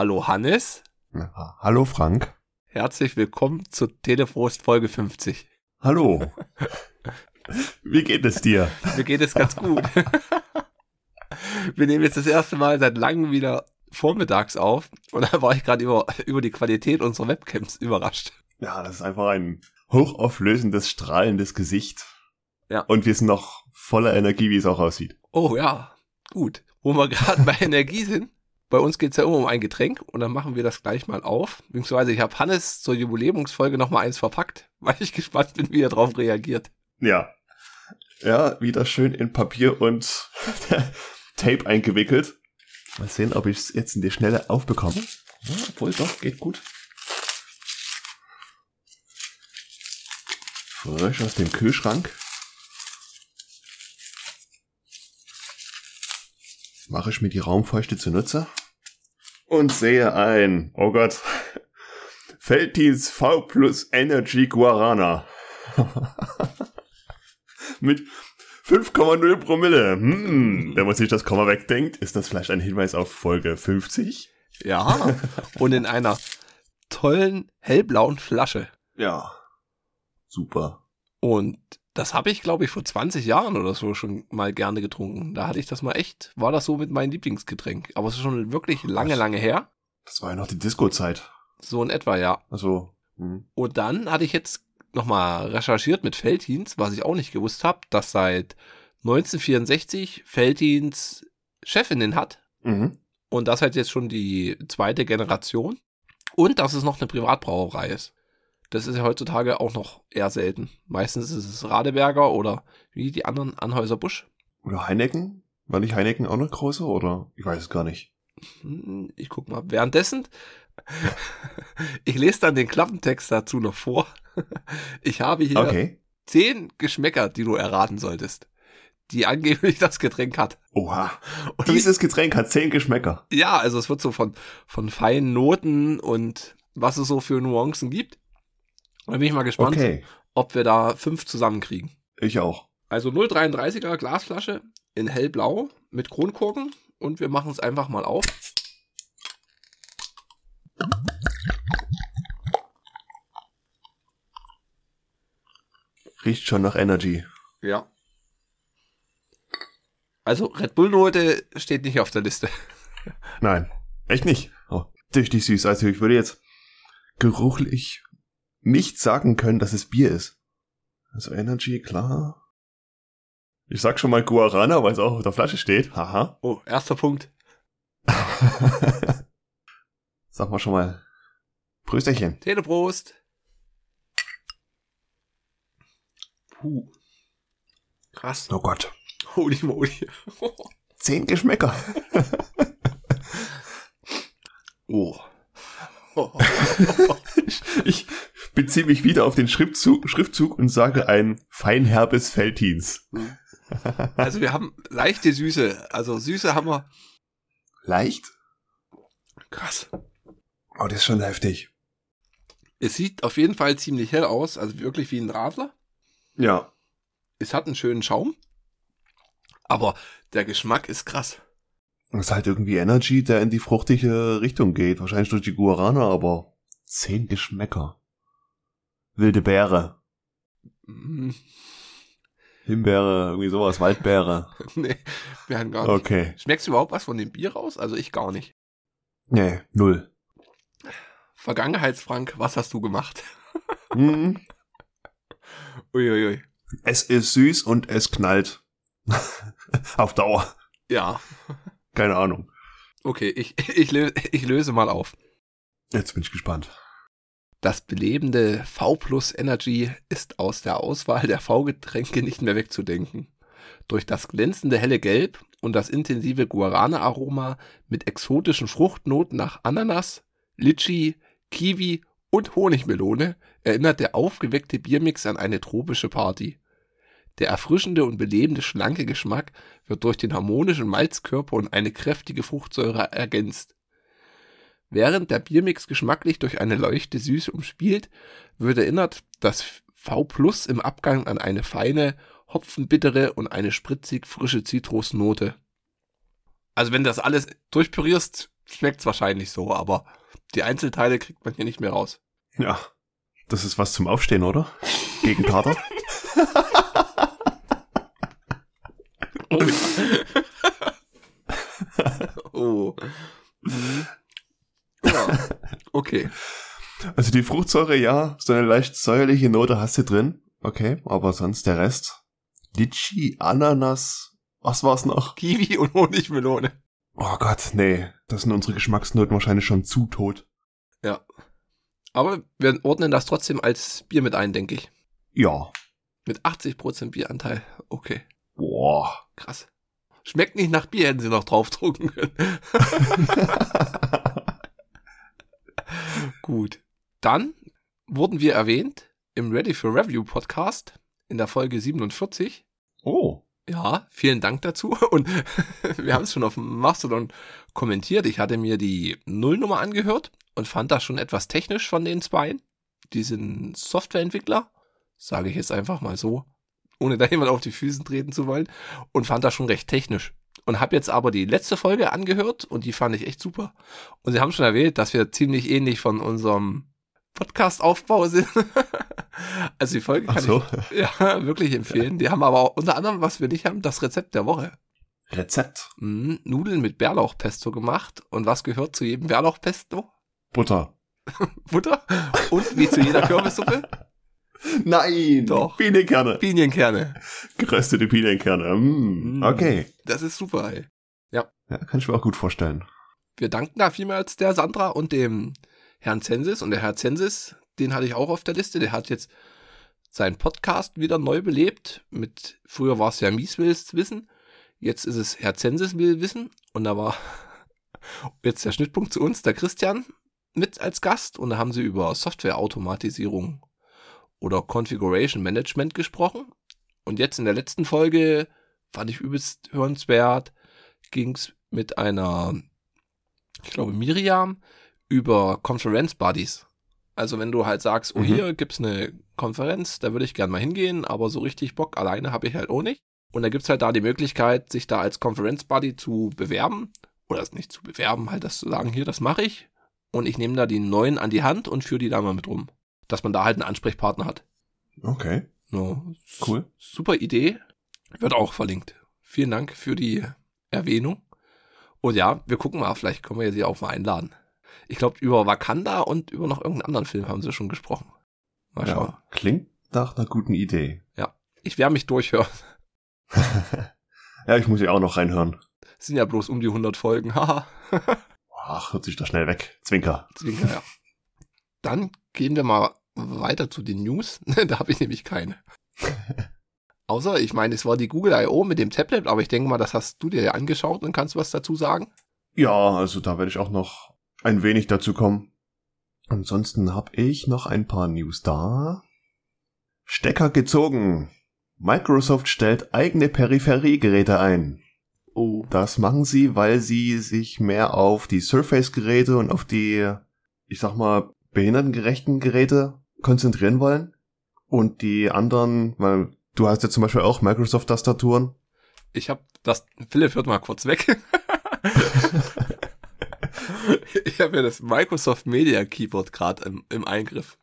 Hallo Hannes. Ja, hallo Frank. Herzlich willkommen zu Telefrost Folge 50. Hallo. Wie geht es dir? Mir geht es ganz gut. Wir nehmen jetzt das erste Mal seit langem wieder vormittags auf und da war ich gerade über, über die Qualität unserer Webcams überrascht. Ja, das ist einfach ein hochauflösendes, strahlendes Gesicht. Ja. Und wir sind noch voller Energie, wie es auch aussieht. Oh ja, gut. Wo wir gerade bei Energie sind, bei uns geht's ja immer um ein Getränk und dann machen wir das gleich mal auf. Beziehungsweise ich habe Hannes zur Jubiläumsfolge noch mal eins verpackt, weil ich gespannt bin, wie er darauf reagiert. Ja. Ja, wieder schön in Papier und Tape eingewickelt. Mal sehen, ob ich es jetzt in die Schnelle aufbekomme. Ja, obwohl doch, geht gut. Frisch aus dem Kühlschrank. Mache ich mir die Raumfeuchte zunutze und sehe ein, oh Gott, Felddienst V plus Energy Guarana. Mit 5,0 Promille. Hm, wenn man sich das Komma wegdenkt, ist das vielleicht ein Hinweis auf Folge 50? Ja, und in einer tollen hellblauen Flasche. Ja. Super. Und das habe ich, glaube ich, vor 20 Jahren oder so schon mal gerne getrunken. Da hatte ich das mal echt, war das so mit meinem Lieblingsgetränk. Aber es ist schon wirklich lange, lange her. Das war ja noch die Disco-Zeit. So in etwa, ja. Also. Hm. Und dann hatte ich jetzt nochmal recherchiert mit Feldhins, was ich auch nicht gewusst habe, dass seit 1964 Feldhins Chefinnen hat. Mhm. Und das halt jetzt schon die zweite Generation. Und dass es noch eine Privatbrauerei ist. Das ist ja heutzutage auch noch eher selten. Meistens ist es Radeberger oder wie die anderen Anhäuser Busch. Oder Heineken? War nicht Heineken auch noch größer oder? Ich weiß es gar nicht. Hm, Ich guck mal. Währenddessen, ich lese dann den Klappentext dazu noch vor. Ich habe hier Okay. zehn Geschmäcker, die du erraten solltest, die angeblich das Getränk hat. Oha. Und Dieses Getränk hat zehn Geschmäcker. Ja, also es wird so von, von feinen Noten und was es so für Nuancen gibt. Da bin ich mal gespannt, Okay. ob wir da fünf zusammenkriegen. Ich auch. Also 0,33er Glasflasche in hellblau mit Kronkorken und wir machen es einfach mal auf. Riecht schon nach Energy. Ja. Also Red Bull Note steht nicht auf der Liste. Nein. Echt nicht. Oh, richtig süß. Also ich würde jetzt geruchlich nicht sagen können, dass es Bier ist. Also Energy, klar. Ich sag schon mal Guarana, weil es auch auf der Flasche steht. Haha. Oh, erster Punkt. sag mal schon mal. Prösterchen. Teleprost. Puh. Krass. Oh Gott. Holy moly. Zehn Geschmäcker. Oh. ich, ich beziehe mich wieder auf den Schriftzug, Schriftzug und sage ein feinherbes Feldhins. Also wir haben leichte Süße. Also Süße haben wir. Leicht? Krass. Oh, das ist schon heftig. Es sieht auf jeden Fall ziemlich hell aus. Also wirklich wie ein Radler. Ja. Es hat einen schönen Schaum. Aber der Geschmack ist krass. Das ist halt irgendwie Energy, der in die fruchtige Richtung geht. Wahrscheinlich durch die Guarana, aber zehn Geschmäcker. Wilde Beere, Mm, Himbeere, irgendwie sowas, Waldbeere. nee, wir haben gar nicht. Okay. Schmeckst du überhaupt was von dem Bier raus? Also ich gar nicht. Nee, null. Vergangenheitsfrank, was hast du gemacht? Hm, Uiuiui. es ist süß und es knallt. Auf Dauer. Ja. Keine Ahnung. Okay, ich, ich, lö ich löse mal auf. Jetzt bin ich gespannt. Das belebende V Plus Energy ist aus der Auswahl der V-Getränke nicht mehr wegzudenken. Durch das glänzende helle Gelb und das intensive Guarana-Aroma mit exotischen Fruchtnoten nach Ananas, Litschi, Kiwi und Honigmelone erinnert der aufgeweckte Biermix an eine tropische Party. Der erfrischende und belebende schlanke Geschmack wird durch den harmonischen Malzkörper und eine kräftige Fruchtsäure ergänzt. Während der Biermix geschmacklich durch eine leichte Süße umspielt, wird erinnert das V Plus im Abgang an eine feine, hopfenbittere und eine spritzig frische Zitrusnote. Also wenn du das alles durchpürierst, schmeckt's wahrscheinlich so, aber die Einzelteile kriegt man hier nicht mehr raus. Ja, das ist was zum Aufstehen, oder? Gegen Kater. Oh. oh. Mhm. Ja. Okay. Also die Fruchtsäure, ja, so eine leicht säuerliche Note hast du drin. Okay, aber sonst der Rest. Litchi, Ananas, was war's noch? Kiwi und Honigmelone. Oh Gott, nee, das sind unsere Geschmacksnoten wahrscheinlich schon zu tot. Ja. Aber wir ordnen das trotzdem als Bier mit ein, denke ich. Ja. Mit 80% Bieranteil. Okay. Boah. Krass. Schmeckt nicht nach Bier, hätten sie noch draufdrucken können. Gut. Dann wurden wir erwähnt im Ready for Review Podcast in der Folge 47. oh. Ja, vielen Dank dazu. Und wir haben es schon auf dem Mastodon kommentiert. Ich hatte mir die Nullnummer angehört und fand das schon etwas technisch von den Zweien. Die sind Softwareentwickler, sage ich jetzt einfach mal so, ohne da jemand auf die Füße treten zu wollen. Und fand das schon recht technisch. Und habe jetzt aber die letzte Folge angehört und die fand ich echt super. Und sie haben schon erwähnt, dass wir ziemlich ähnlich von unserem Podcast-Aufbau sind. also die Folge kann so. ich ja, wirklich empfehlen. Die haben aber auch unter anderem, was wir nicht haben, das Rezept der Woche. Rezept. Mhm, Nudeln mit Bärlauchpesto gemacht. Und was gehört zu jedem Bärlauchpesto? Butter. Butter. Und wie zu jeder Kürbissuppe? Nein. Doch. Pinienkerne. Pinienkerne. Geröstete Pinienkerne. Mm. Okay. Das ist super, ey. Ja, kann ich mir auch gut vorstellen. Wir danken da vielmals der Sandra und dem Herrn Zensis. Und der Herr Zensis, den hatte ich auch auf der Liste. Der hat jetzt seinen Podcast wieder neu belebt. Mit, früher war es ja Mies will's wissen. Jetzt ist es Herr Zensis will wissen. Und da war jetzt der Schnittpunkt zu uns, der Christian, mit als Gast. Und da haben sie über Softwareautomatisierung oder Configuration Management gesprochen. Und jetzt in der letzten Folge fand ich übelst hörenswert, ging es mit einer, ich glaube, Miriam über Conference Buddies. Also wenn du halt sagst, oh Mhm. hier gibt's eine Konferenz, da würde ich gern mal hingehen, aber so richtig Bock alleine habe ich halt auch nicht. Und da gibt's halt da die Möglichkeit, sich da als Conference Buddy zu bewerben. Oder es nicht zu bewerben, halt das zu sagen, hier, das mache ich. Und ich nehme da die neuen an die Hand und führe die da mal mit rum. Dass man da halt einen Ansprechpartner hat. Okay. Ja, Cool. Super Idee. Wird auch verlinkt. Vielen Dank für die Erwähnung. Und ja, wir gucken mal, vielleicht können wir sie auch mal einladen. Ich glaube, über Wakanda und über noch irgendeinen anderen Film haben sie schon gesprochen. Mal schauen. Ja, klingt nach einer guten Idee. Ich werde mich durchhören. ja, ich muss ja auch noch reinhören. Es sind ja bloß um die 100 Folgen. Haha. Ach, hört sich doch schnell weg. Zwinker. Deswegen, ja. Dann gehen wir mal weiter zu den News. da habe ich nämlich keine. Außer, ich meine, es war die Google I.O. mit dem Tablet, aber ich denke mal, das hast du dir ja angeschaut und kannst was dazu sagen. Ja, also da werde ich auch noch ein wenig dazu kommen. Ansonsten habe ich noch ein paar News da. Stecker gezogen. Microsoft stellt eigene Peripheriegeräte ein. Oh. Das machen sie, weil sie sich mehr auf die Surface-Geräte und auf die, ich sag mal, behindertengerechten Geräte konzentrieren wollen. Und die anderen, weil du hast ja zum Beispiel auch Microsoft-Tastaturen. Ich habe das. Philipp hört mal kurz weg. ich habe ja das Microsoft Media Keyboard gerade im, im Eingriff.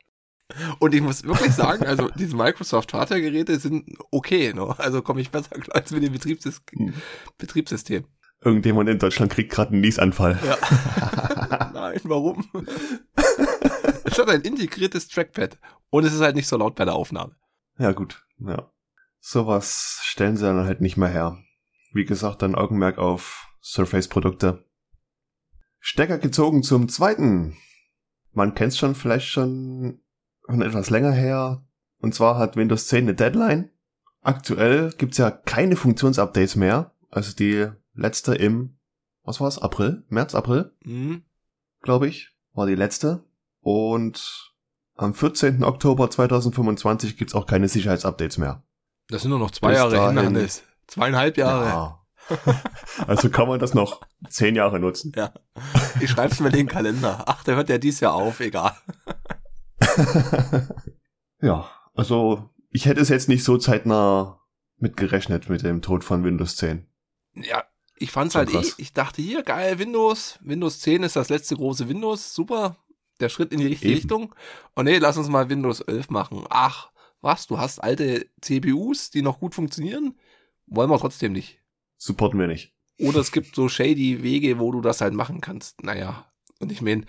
Und ich muss wirklich sagen, also diese Microsoft Hardware-Geräte sind okay, ne? Also komme ich besser klar als mit dem Betriebssys Hm. Betriebssystem. Irgendjemand in Deutschland kriegt gerade einen Niesanfall. Ja. Nein, warum? Es hat ein integriertes Trackpad. Und es ist halt nicht so laut bei der Aufnahme. Ja, gut. Ja. Sowas stellen sie dann halt nicht mehr her. Wie gesagt, dann Augenmerk auf Surface-Produkte. Stecker gezogen zum zweiten. Man kennt's schon vielleicht schon von etwas länger her. Und zwar hat Windows 10 eine Deadline. Aktuell gibt's ja keine Funktionsupdates mehr. Also die letzte im, was war's, April? März, April? Hm? glaube ich, war die letzte. Und am 14. Oktober 2025 gibt's auch keine Sicherheitsupdates mehr. Das sind nur noch zwei Bis Jahre hin, dahin- Hannes. Zweieinhalb Jahre. Ja. also kann man das noch zehn Jahre nutzen. Ja. Ich schreib's mir in den Kalender. Ach, der hört ja dies Jahr auf, egal. ja, also ich hätte es jetzt nicht so zeitnah mitgerechnet mit dem Tod von Windows 10. Ja, Ich fand's Schon halt eh, ich dachte hier, geil, Windows, Windows 10 ist das letzte große Windows, super, der Schritt in die richtige Eben. Richtung. Und nee, lass uns mal Windows 11 machen. Ach, was, du hast alte CPUs, die noch gut funktionieren? Wollen wir trotzdem nicht. Supporten wir nicht. Oder es gibt so shady Wege, wo du das halt machen kannst. Naja, und ich meine,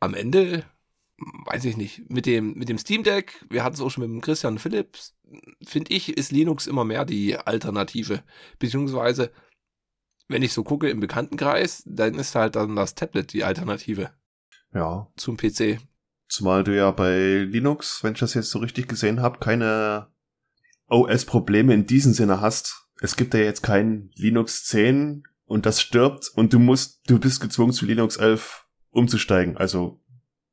am Ende, weiß ich nicht, mit dem, mit dem Steam Deck, wir hatten es auch schon mit dem Christian Phillips, finde ich, ist Linux immer mehr die Alternative. Beziehungsweise, wenn ich so gucke im Bekanntenkreis, dann ist halt dann das Tablet die Alternative Ja. zum PC. Zumal du ja bei Linux, wenn ich das jetzt so richtig gesehen habe, keine OS-Probleme in diesem Sinne hast. Es gibt ja jetzt kein Linux 10 und das stirbt und du musst, du bist gezwungen zu Linux 11 umzusteigen. Also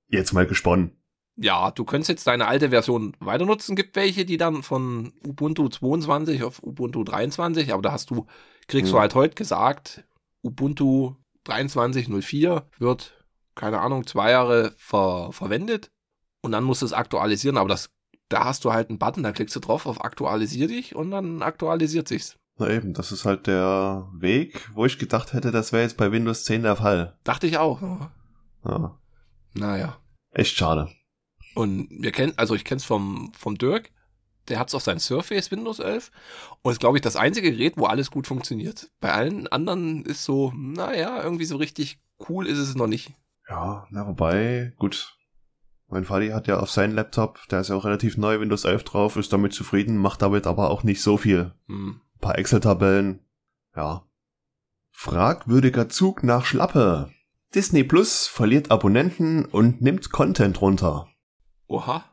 jetzt mal gesponnen. Ja, du könntest jetzt deine alte Version weiter nutzen. Gibt welche, die dann von Ubuntu 22 auf Ubuntu 23, aber da hast du, kriegst du Ja. halt heute gesagt, Ubuntu 23.04 wird, keine Ahnung, zwei Jahre ver verwendet und dann musst du es aktualisieren, aber das, da hast du halt einen Button, da klickst du drauf auf aktualisier dich und dann aktualisiert sich's. Na eben, das ist halt der Weg, wo ich gedacht hätte, das wäre jetzt bei Windows 10 der Fall. Dachte ich auch. Ja, Naja. echt schade. Und wir kennen, also ich kenn's vom, vom Dirk, der hat's auf sein Surface Windows 11 und ist, glaube ich, das einzige Gerät, wo alles gut funktioniert. Bei allen anderen ist so, naja, irgendwie so richtig cool ist es noch nicht. Ja, na wobei, gut. Mein Vati hat ja auf seinem Laptop, der ist ja auch relativ neu, Windows 11 drauf, ist damit zufrieden, macht damit aber auch nicht so viel. Hm. Ein paar Excel-Tabellen, ja. Fragwürdiger Zug nach Schlappe. Disney Plus verliert Abonnenten und nimmt Content runter. Oha.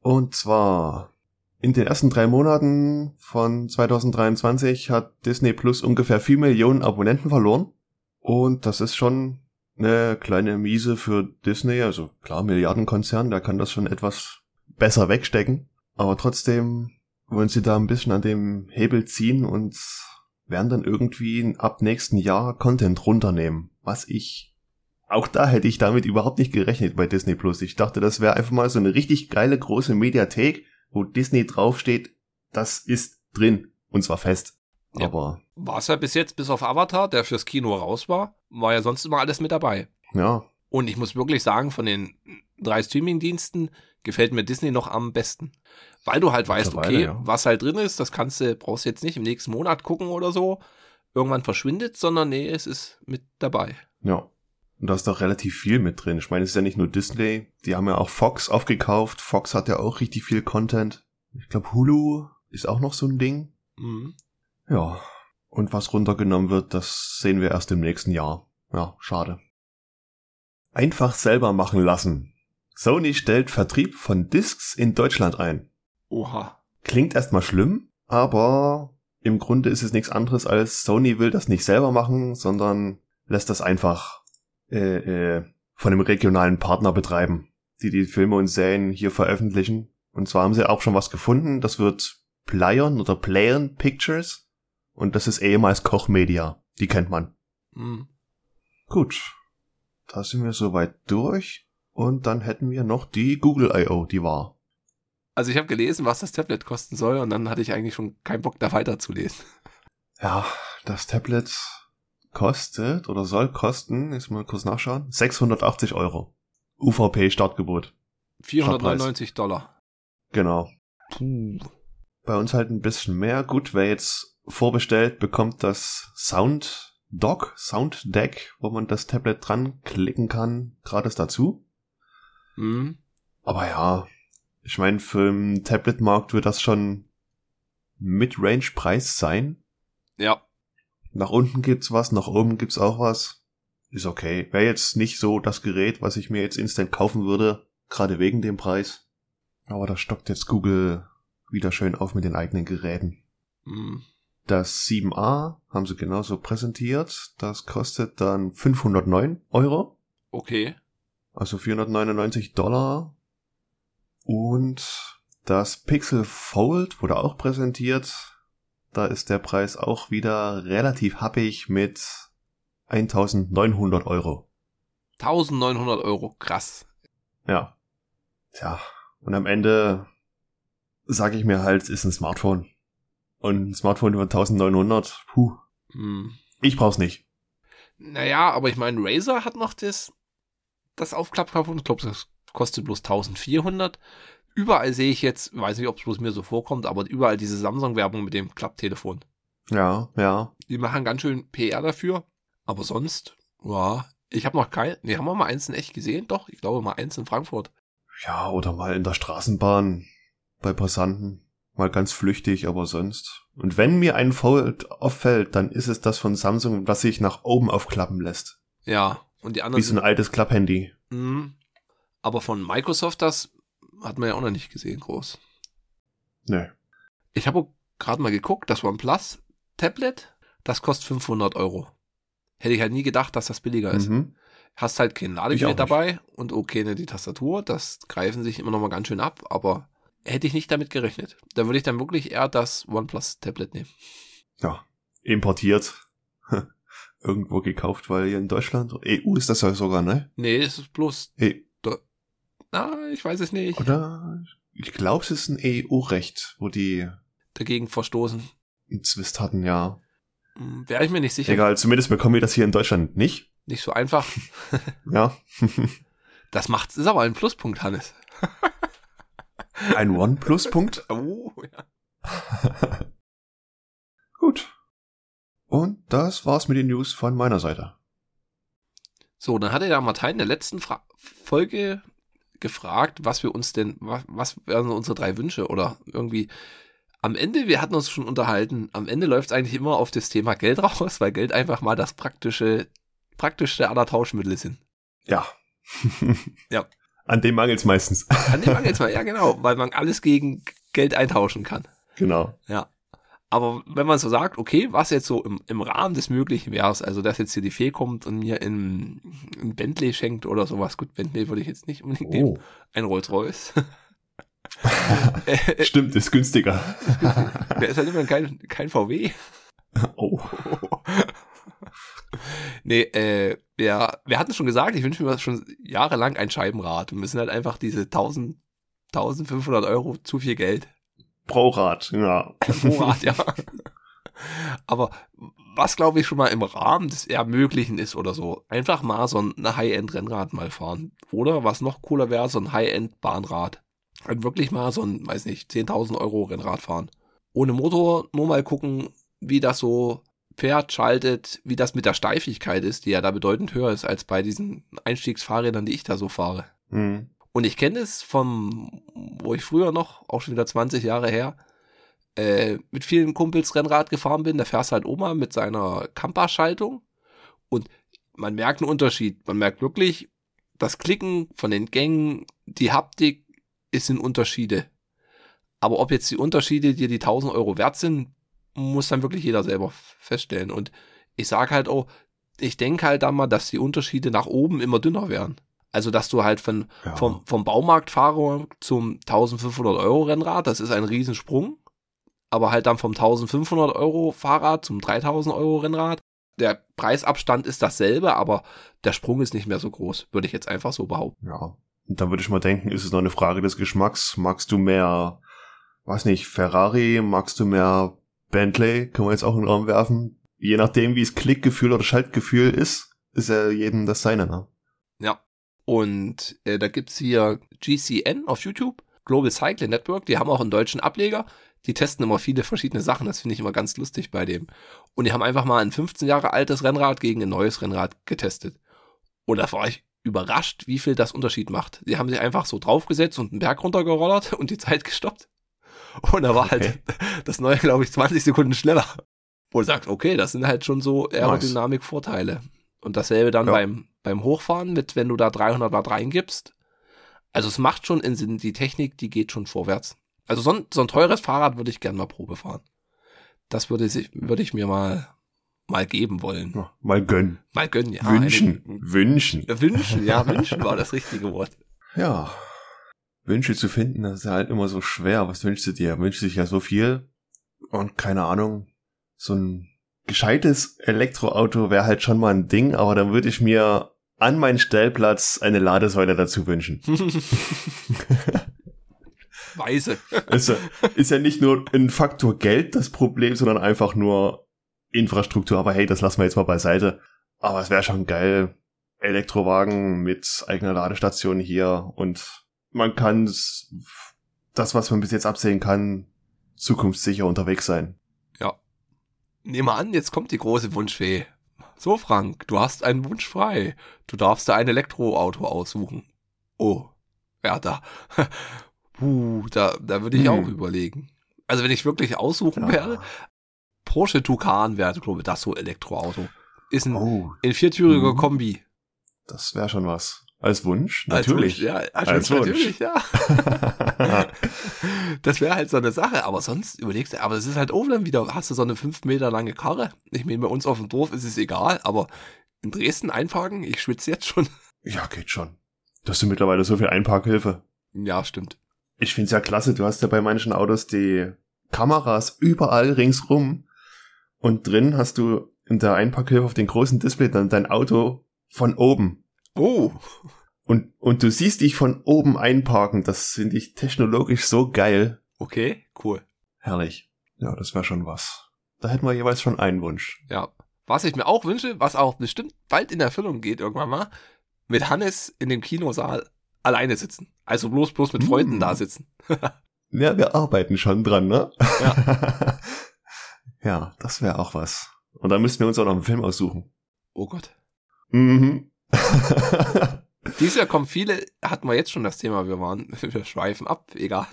Und zwar in den ersten drei Monaten von 2023 hat Disney Plus ungefähr 4 Millionen Abonnenten verloren. Und das ist schon eine kleine Miese für Disney. Also klar, Milliardenkonzern, der kann das schon etwas besser wegstecken. Aber trotzdem wollen sie da ein bisschen an dem Hebel ziehen und werden dann irgendwie ab nächsten Jahr Content runternehmen. Was ich auch da hätte ich damit überhaupt nicht gerechnet bei Disney Plus. Ich dachte, das wäre einfach mal so eine richtig geile große Mediathek, wo Disney draufsteht, das ist drin. Und zwar fest. Ja. Aber War es ja bis jetzt, bis auf Avatar, der fürs Kino raus war, war ja sonst immer alles mit dabei. ja, Und ich muss wirklich sagen, von den drei Streaming-Diensten gefällt mir Disney noch am besten. Weil du halt weißt, okay, ja. was halt drin ist, das kannst du, brauchst du jetzt nicht im nächsten Monat gucken oder so. Irgendwann verschwindet, sondern nee, es ist mit dabei. ja. Und da ist doch relativ viel mit drin. Ich meine, es ist ja nicht nur Disney, die haben ja auch Fox aufgekauft. Fox hat ja auch richtig viel Content. Ich glaube, Hulu ist auch noch so ein Ding. Mhm. Ja. Und was runtergenommen wird, das sehen wir erst im nächsten Jahr. Ja, schade. Einfach selber machen lassen. Sony stellt Vertrieb von Discs in Deutschland ein. Oha. Klingt erstmal schlimm, aber im Grunde ist es nichts anderes als Sony will das nicht selber machen, sondern lässt das einfach äh, äh, von einem regionalen Partner betreiben, die die Filme und Serien hier veröffentlichen. Und zwar haben sie auch schon was gefunden. Das wird Playon oder Playon Pictures. Und das ist ehemals Koch Media. Die kennt man. Mhm. Gut. Da sind wir soweit durch. Und dann hätten wir noch die Google I.O., die war. Also ich habe gelesen, was das Tablet kosten soll und dann hatte ich eigentlich schon keinen Bock, da weiterzulesen. Ja, das Tablet kostet oder soll kosten, jetzt mal kurz nachschauen, 680 Euro. UVP Startgebot. 499 Dollar. Genau. Puh. Bei uns halt ein bisschen mehr. Gut, wer jetzt vorbestellt, bekommt das Sound Dock, Sound Deck, wo man das Tablet dran klicken kann, gratis dazu. Mhm. Aber ja, ich meine, für den Tablet-Markt wird das schon Mid-Range-Preis sein. Ja. Nach unten gibt's was, nach oben gibt's auch was. Ist okay. Wäre jetzt nicht so das Gerät, was ich mir jetzt instant kaufen würde, gerade wegen dem Preis. Aber da stockt jetzt Google wieder schön auf mit den eigenen Geräten. Mhm. Das 7a haben sie genauso präsentiert. Das kostet dann 509 Euro, Okay. also 499 Dollar. Und das Pixel Fold wurde auch präsentiert. Da ist der Preis auch wieder relativ happig mit 1900 Euro. 1900 Euro. Krass. Ja. Tja. Und am Ende sage ich mir halt, es ist ein Smartphone. Und ein Smartphone über 1900, puh. Mhm. Ich brauch's nicht. Naja, aber ich meine, Razer hat noch das, das Aufklappkabel. Ich glaube, das kostet bloß 1400. Überall sehe ich jetzt, weiß nicht, ob es bloß mir so vorkommt, aber überall diese Samsung-Werbung mit dem Klapptelefon. Ja, ja. Die machen ganz schön PR dafür. Aber sonst, ja, ich habe noch kein, nee, haben wir mal eins in echt gesehen? Doch, ich glaube mal eins in Frankfurt. Ja, oder mal in der Straßenbahn bei Passanten. Mal ganz flüchtig, aber sonst. Und wenn mir ein Fold auffällt, dann ist es das von Samsung, was sich nach oben aufklappen lässt. Ja, und die anderen. Wie so ein altes Klapphandy. Mh, aber von Microsoft, das hat man ja auch noch nicht gesehen, groß. Nö. Ich habe gerade mal geguckt, das OnePlus Tablet, das kostet 500 Euro. Hätte ich halt nie gedacht, dass das billiger ist. Mhm. Hast halt kein Ladegerät dabei und okay, ne, die Tastatur, das greifen sich immer noch mal ganz schön ab, aber hätte ich nicht damit gerechnet. Da würde ich dann wirklich eher das OnePlus Tablet nehmen. Ja. Importiert. Irgendwo gekauft, weil hier in Deutschland, EU ist das ja sogar, ne? Nee, es ist bloß, E ah, ich weiß es nicht, oder? Ich glaube, es ist ein EU-Recht, wo die dagegen verstoßen. einen Zwist hatten, ja. Hm, Wäre ich mir nicht sicher. Egal, zumindest bekommen wir das hier in Deutschland nicht. Nicht so einfach. Ja. Das macht, ist aber ein Pluspunkt, Hannes. Ein One-Plus-Punkt. Oh, ja. Gut. Und das war's mit den News von meiner Seite. So, dann hatte ja Martin in der letzten Fra Folge gefragt, was wir uns denn, was, was wären unsere drei Wünsche oder irgendwie. Am Ende, wir hatten uns schon unterhalten, am Ende läuft es eigentlich immer auf das Thema Geld raus, weil Geld einfach mal das praktische, praktischste aller Tauschmittel sind. Ja. Ja. An dem mangelt's meistens. An dem Mangels mal, ja genau, weil man alles gegen Geld eintauschen kann. genau. Ja. Aber wenn man so sagt, okay, was jetzt so im, im Rahmen des Möglichen wäre also dass jetzt hier die Fee kommt und mir in, ein Bentley schenkt oder sowas. Gut, Bentley würde ich jetzt nicht unbedingt nehmen. Oh. Ein Rolls-Royce. Stimmt, ist günstiger. Der ist halt immer kein, kein VW. oh. Nee, äh, ja, wir hatten schon gesagt, ich wünsche mir schon jahrelang ein Scheibenrad. Und wir sind halt einfach diese 1000, 1500 Euro zu viel Geld. Pro Rad, ja. Pro Rad, ja. Aber was glaube ich schon mal im Rahmen des Ermöglichen ist oder so, einfach mal so ein High-End-Rennrad mal fahren. Oder was noch cooler wäre, so ein High-End-Bahnrad. Und wirklich mal so ein, weiß nicht, 10.000 Euro Rennrad fahren. Ohne Motor, nur mal gucken, wie das so fährt, schaltet, wie das mit der Steifigkeit ist, die ja da bedeutend höher ist als bei diesen Einstiegsfahrrädern, die ich da so fahre. Hm. Und ich kenne es vom, wo ich früher noch, auch schon wieder 20 Jahre her, äh, mit vielen Kumpels Rennrad gefahren bin. Da fährst halt Oma mit seiner Kampa-Schaltung und man merkt einen Unterschied. Man merkt wirklich, das Klicken von den Gängen, die Haptik ist in Unterschiede. Aber ob jetzt die Unterschiede dir die 1000 Euro wert sind, muss dann wirklich jeder selber feststellen. Und ich sag halt auch, ich denke halt dann mal, dass die Unterschiede nach oben immer dünner werden. Also, dass du halt von, Ja. vom, vom Baumarktfahrer zum 1500 Euro Rennrad, das ist ein Riesensprung. Aber halt dann vom 1500 Euro Fahrrad zum 3000 Euro Rennrad. Der Preisabstand ist dasselbe, aber der Sprung ist nicht mehr so groß, würde ich jetzt einfach so behaupten. Ja. Und dann würde ich mal denken, ist es noch eine Frage des Geschmacks. Magst du mehr, weiß nicht, Ferrari? Magst du mehr Bentley? Können wir jetzt auch in den Raum werfen? Je nachdem, wie es Klickgefühl oder Schaltgefühl ist, ist ja jedem das seine, ne? Ja. Und äh, da gibt's hier GCN auf YouTube, Global Cycling Network, die haben auch einen deutschen Ableger. Die testen immer viele verschiedene Sachen, das finde ich immer ganz lustig bei dem. Und die haben einfach mal ein 15 Jahre altes Rennrad gegen ein neues Rennrad getestet. Und da war ich überrascht, wie viel das Unterschied macht. Die haben sich einfach so draufgesetzt und einen Berg runtergerollert und die Zeit gestoppt. Und da war halt das neue, glaube ich, 20 Sekunden schneller. Wo du sagst, okay, das sind halt schon so Aerodynamik-Vorteile. Und dasselbe dann Ja. beim, beim Hochfahren mit, wenn du da 300 Watt reingibst. Also es macht schon in Sinn, die Technik, die geht schon vorwärts. Also so ein, so ein teures Fahrrad würde ich gern mal Probe fahren. Das würde, sich, würde ich mir mal, mal geben wollen. Ja, Mal gönnen. Mal gönnen, ja. wünschen. Eine- Wünschen. wünschen, ja, wünschen war das richtige Wort. Ja. Wünsche zu finden, das ist ja halt immer so schwer. Was wünschst du dir? Wünschst du dich ja so viel? Und keine Ahnung, so ein gescheites Elektroauto wäre halt schon mal ein Ding, aber dann würde ich mir an meinen Stellplatz eine Ladesäule dazu wünschen. Weise. Also, ist ja nicht nur ein Faktor Geld das Problem, sondern einfach nur Infrastruktur, aber hey, das lassen wir jetzt mal beiseite. Aber es wäre schon geil. Elektrowagen mit eigener Ladestation hier und man kann das, was man bis jetzt absehen kann, zukunftssicher unterwegs sein. Ja. Nehmen wir an, jetzt kommt die große Wunschfee. So, Frank, du hast einen Wunsch frei. Du darfst dir ein Elektroauto aussuchen. Oh, ja, da. Puh, da, da würde ich hm. auch überlegen. Also wenn ich wirklich aussuchen ja. werde, Porsche Tucan wäre, glaube ich, das so Elektroauto. Ist ein, oh. ein viertüriger hm. Kombi. Das wäre schon was. Als Wunsch? Natürlich. Als Wunsch, ja, als, Wunsch, natürlich, ja. das wäre halt so eine Sache, aber sonst überlegst du, aber es ist halt oben dann wieder, hast du so eine fünf Meter lange Karre. Ich meine, bei uns auf dem Dorf ist es egal, aber in Dresden einparken, ich schwitze jetzt schon. Ja, geht schon. Du hast du mittlerweile so viel Einparkhilfe. Ja, stimmt. Ich find's ja klasse, du hast ja bei manchen Autos die Kameras überall ringsrum und drin hast du in der Einparkhilfe auf den großen Display dann dein Auto von oben. Oh. Und, und du siehst dich von oben einparken. Das finde ich technologisch so geil. Okay, cool. Herrlich. Ja, das wäre schon was. Da hätten wir jeweils schon einen Wunsch. Ja. Was ich mir auch wünsche, was auch bestimmt bald in Erfüllung geht irgendwann mal, mit Hannes in dem Kinosaal alleine sitzen. Also bloß bloß mit Freunden mm. da sitzen. ja, wir arbeiten schon dran, ne? Ja. ja, das wäre auch was. Und dann müssten wir uns auch noch einen Film aussuchen. Oh Gott. Mhm. Dieses Jahr kommen viele, hatten wir jetzt schon das Thema, wir waren, wir schweifen ab, egal.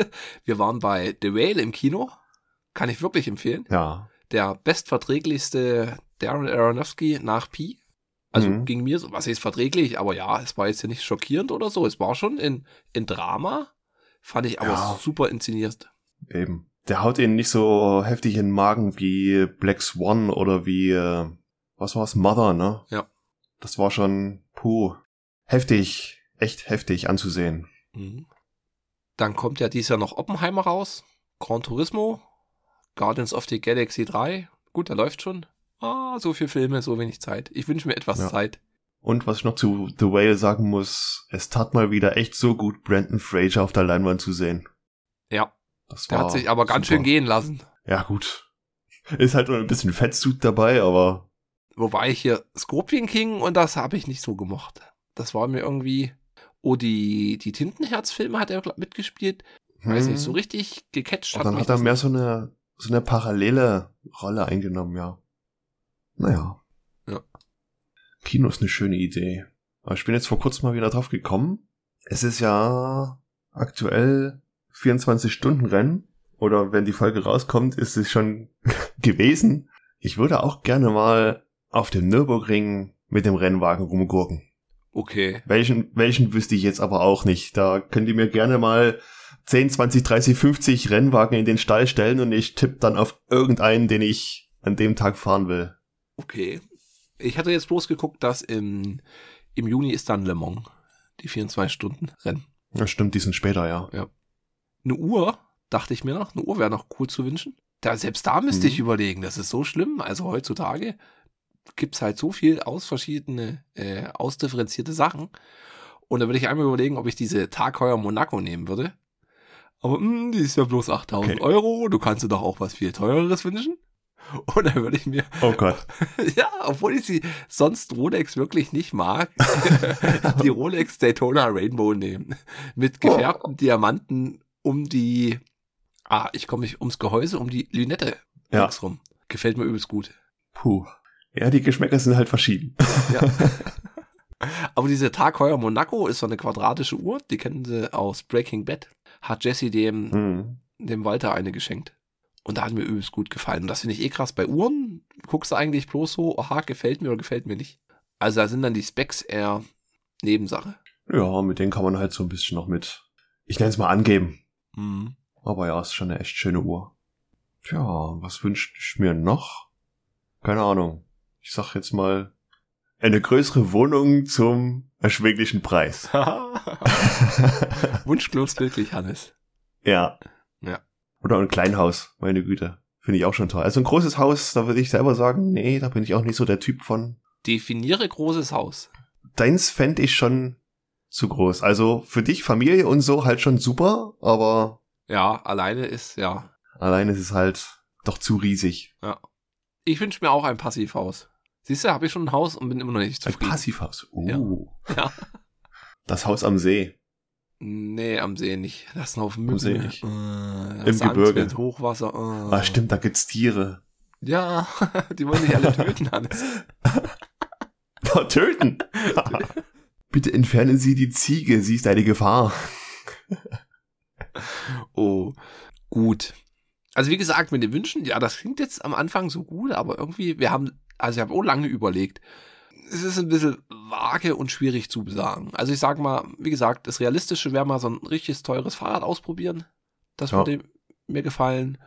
Wir waren bei The Whale im Kino. Kann ich wirklich empfehlen. Ja. Der bestverträglichste Darren Aronofsky nach Pi. Also mhm. ging mir so, was ist verträglich, aber ja, es war jetzt ja nicht schockierend oder so. Es war schon in, in Drama, fand ich aber ja. super inszeniert. Eben. Der haut ihn nicht so heftig in den Magen wie Black Swan oder wie, äh, was war's, Mother, ne? Ja. Das war schon, puh, heftig, echt heftig anzusehen. Mhm. Dann kommt ja dieses Jahr noch Oppenheimer raus, Gran Turismo, Guardians of the Galaxy 3. Gut, der läuft schon. Ah, so viele Filme, so wenig Zeit. Ich wünsche mir etwas ja. Zeit. Und was ich noch zu The Whale sagen muss, es tat mal wieder echt so gut, Brandon Fraser auf der Leinwand zu sehen. Ja. Das der hat sich aber ganz super. schön gehen lassen. Ja, gut. Ist halt nur ein bisschen Fettsuit dabei, aber Wobei ich hier Scorpion King und das habe ich nicht so gemocht. Das war mir irgendwie. Oh, die, die Tintenherz-Filme hat er mitgespielt. Hm. Weiß nicht, so hm. richtig gecatcht hat. Dann hat er mehr so eine, so eine parallele Rolle eingenommen, ja. Naja. Ja. Kino ist eine schöne Idee. Aber ich bin jetzt vor kurzem mal wieder drauf gekommen. Es ist ja aktuell 24 Stunden Rennen. Oder wenn die Folge rauskommt, ist es schon gewesen. Ich würde auch gerne mal auf dem Nürburgring mit dem Rennwagen rumgurken. Okay. Welchen, welchen wüsste ich jetzt aber auch nicht. Da könnt ihr mir gerne mal 10, 20, 30, 50 Rennwagen in den Stall stellen und ich tippe dann auf irgendeinen, den ich an dem Tag fahren will. Okay. Ich hatte jetzt bloß geguckt, dass im, im Juni ist dann Le Mans. Die 24 Stunden Rennen. Ja, stimmt, die sind später, ja. Ja. Eine Uhr, dachte ich mir noch. Eine Uhr wäre noch cool zu wünschen. Da, selbst da müsste mhm. ich überlegen, das ist so schlimm. Also heutzutage gibt's halt so viel aus verschiedene, äh, ausdifferenzierte Sachen. Und da würde ich einmal überlegen, ob ich diese Tagheuer Monaco nehmen würde. Aber mh, hm, die ist ja bloß 8000 okay. Euro. Du kannst dir doch auch was viel teureres wünschen. Und dann würde ich mir. Oh Gott. ja, obwohl ich sie sonst Rolex wirklich nicht mag, die Rolex Daytona Rainbow nehmen. Mit gefärbten oh. Diamanten um die. Ah, ich komme nicht ums Gehäuse, um die Lünette ja. rum. Gefällt mir übelst gut. Puh. Ja, die Geschmäcker sind halt verschieden. Ja. Aber diese Tagheuer Monaco ist so eine quadratische Uhr, die kennen sie aus Breaking Bad. Hat Jesse dem, hm. dem Walter eine geschenkt. Und da hat mir übelst gut gefallen. Und das finde ich eh krass. Bei Uhren guckst du eigentlich bloß so, aha, gefällt mir oder gefällt mir nicht. Also da sind dann die Specs eher Nebensache. Ja, mit denen kann man halt so ein bisschen noch mit, ich nenne es mal angeben. Mhm. Aber ja, ist schon eine echt schöne Uhr. Tja, was wünsche ich mir noch? Keine Ahnung ich sag jetzt mal, eine größere Wohnung zum erschwinglichen Preis. Wunschlos wirklich, Hannes. Ja. Ja. Oder ein Kleinhaus, meine Güte. Finde ich auch schon toll. Also ein großes Haus, da würde ich selber sagen, nee, da bin ich auch nicht so der Typ von. Definiere großes Haus. Deins fände ich schon zu groß. Also für dich, Familie und so halt schon super, aber. Ja, alleine ist, ja. Alleine ist es halt doch zu riesig. Ja. Ich wünsche mir auch ein Passivhaus. Siehst du, habe ich schon ein Haus und bin immer noch nicht Ein zufrieden. Passivhaus. Uh. Ja. Das Haus am See. Nee, am See nicht. Das ist ein Haufen Mücken. See nicht. Äh, Im du Angst Gebirge. Mit Hochwasser. Äh. Ah, stimmt, da gibt's Tiere. Ja, die wollen dich alle töten, Hannes. Oh, töten! Bitte entfernen Sie die Ziege, sie ist eine Gefahr. Oh, gut. Also wie gesagt, mit den Wünschen, ja, das klingt jetzt am Anfang so gut, aber irgendwie, wir haben, also ich habe auch lange überlegt. Es ist ein bisschen vage und schwierig zu besagen. Also ich sag mal, wie gesagt, das Realistische wäre mal so ein richtiges teures Fahrrad ausprobieren. Das Ja. würde mir gefallen.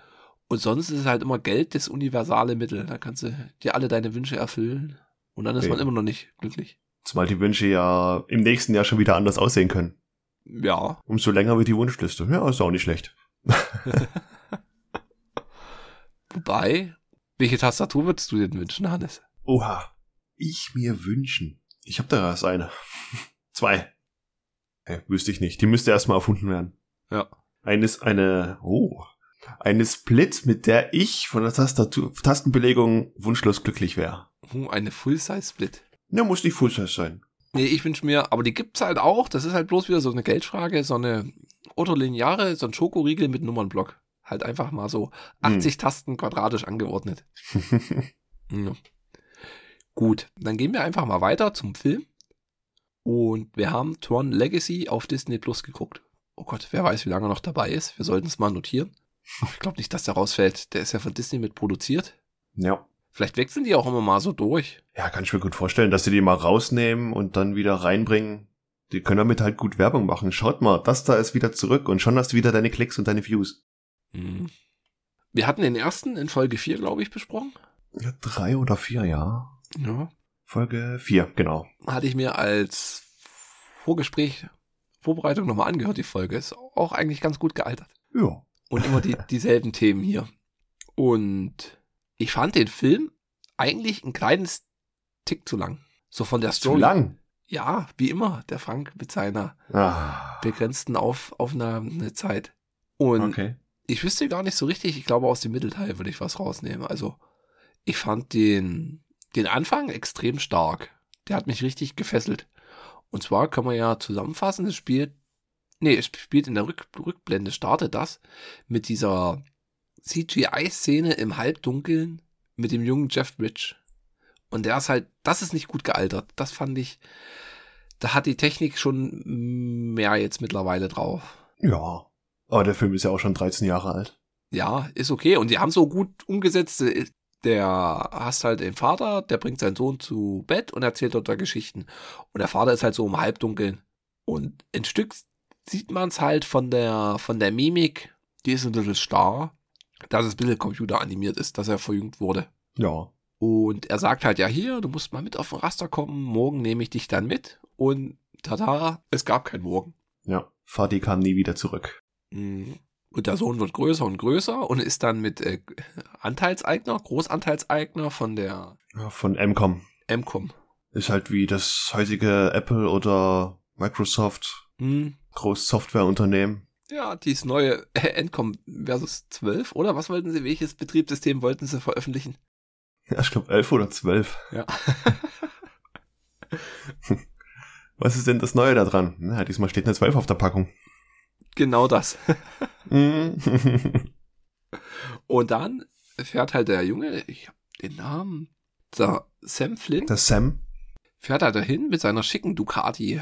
Und sonst ist es halt immer Geld das universale Mittel. Da kannst du dir alle deine Wünsche erfüllen. Und dann ist man Eben. immer noch nicht glücklich. Zumal die Wünsche ja im nächsten Jahr schon wieder anders aussehen können. Ja, Umso länger wird die Wunschliste. Ja, ist auch nicht schlecht. wobei, welche Tastatur würdest du denn wünschen, Hannes? Oha. Ich mir wünschen. Ich habe da erst eine. Zwei. Hey, wüsste ich nicht. Die müsste erstmal erfunden werden. Ja. Eines, eine, oh. Eine Split, mit der ich von der Tastatur, Tastenbelegung wunschlos glücklich wäre. Hm, Eine Full-Size-Split. Ja, muss nicht Full-Size sein. Nee, ich wünsche mir, aber die gibt's halt auch. Das ist halt bloß wieder so eine Geldfrage, so eine Autolineare, so ein Schokoriegel mit Nummernblock. Halt einfach mal so 80 Tasten quadratisch angeordnet. Ja. Gut, dann gehen wir einfach mal weiter zum Film. Und wir haben Tron Legacy auf Disney Plus geguckt. Oh Gott, wer weiß, wie lange er noch dabei ist. Wir sollten es mal notieren. Ich glaube nicht, dass der rausfällt. Der ist ja von Disney mit produziert. ja. Vielleicht wechseln die auch immer mal so durch. Ja, kann ich mir gut vorstellen, dass sie die mal rausnehmen und dann wieder reinbringen. Die können damit halt gut Werbung machen. Schaut mal, das da ist wieder zurück und schon hast du wieder deine Klicks und deine Views. Hm. Wir hatten den ersten in Folge 4, glaube ich, besprochen. Ja, drei oder vier, ja. Ja. Folge vier, genau. Hatte ich mir als Vorgespräch, Vorbereitung nochmal angehört, die Folge. Ist auch eigentlich ganz gut gealtert. Ja. Und immer die, dieselben Themen hier. Und ich fand den Film eigentlich ein kleines Tick zu lang. So von der Story. Zu lang. Ja, wie immer, der Frank mit seiner Ah, begrenzten Auf Aufnahmezeit. Und okay. Ich wüsste gar nicht so richtig, ich glaube aus dem Mittelteil würde ich was rausnehmen. Also ich fand den, den Anfang extrem stark. Der hat mich richtig gefesselt. Und zwar kann man ja zusammenfassen, es spielt, nee, es spielt in der Rück, Rückblende, startet das mit dieser CGI-Szene im Halbdunkeln mit dem jungen Jeff Bridge. Und der ist halt, das ist nicht gut gealtert. Das fand ich, da hat die Technik schon mehr jetzt mittlerweile drauf. Ja. Aber der Film ist ja auch schon 13 Jahre alt. ja, ist okay. Und die haben so gut umgesetzt. äh, Der hast halt den Vater, der bringt seinen Sohn zu Bett und erzählt dort da Geschichten. Und der Vater ist halt so im Halbdunkeln. Und ein Stück sieht man es halt von der, von der Mimik, die ist ein bisschen starr, dass es ein bisschen computeranimiert ist, dass er verjüngt wurde. Ja. Und er sagt halt, ja hier, du musst mal mit auf den Raster kommen, morgen nehme ich dich dann mit. Und tada, es gab kein Morgen. Ja. Vati kam nie wieder zurück. Mhm. Und der Sohn wird größer und größer und ist dann mit äh, Anteilseigner, Großanteilseigner von der Ja, Von Mcom. Mcom. Ist halt wie das heutige Apple oder Microsoft Hm. Großsoftwareunternehmen. Ja, dieses neue Encom versus 12, oder? Was wollten sie, welches Betriebssystem wollten sie veröffentlichen? Ja, ich glaube 11 oder 12. Ja. Was ist denn das Neue da dran? Na, diesmal steht eine 12 auf der Packung. Genau das. Mhm. Und dann fährt halt der Junge, ich hab den Namen, der Sam Flynn, das Sam. fährt er dahin mit seiner schicken Ducati,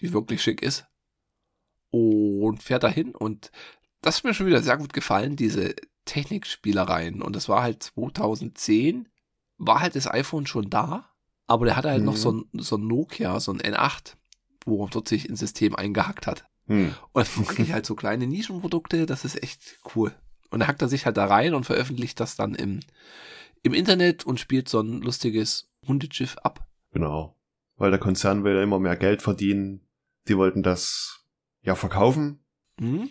die wirklich schick ist. Und fährt dahin und das hat mir schon wieder sehr gut gefallen, diese Technikspielereien. Und das war halt 2010, war halt das iPhone schon da, aber der hatte halt Mhm. noch so ein, so ein Nokia, so ein N8, wo er dort sich ins System eingehackt hat. Hm. Und das mag ich halt so kleine Nischenprodukte, das ist echt cool. Und da hackt er sich halt da rein und veröffentlicht das dann im, im Internet und spielt so ein lustiges Hundeschiff ab. Genau. Weil der Konzern will ja immer mehr Geld verdienen. Die wollten das ja verkaufen. Hm?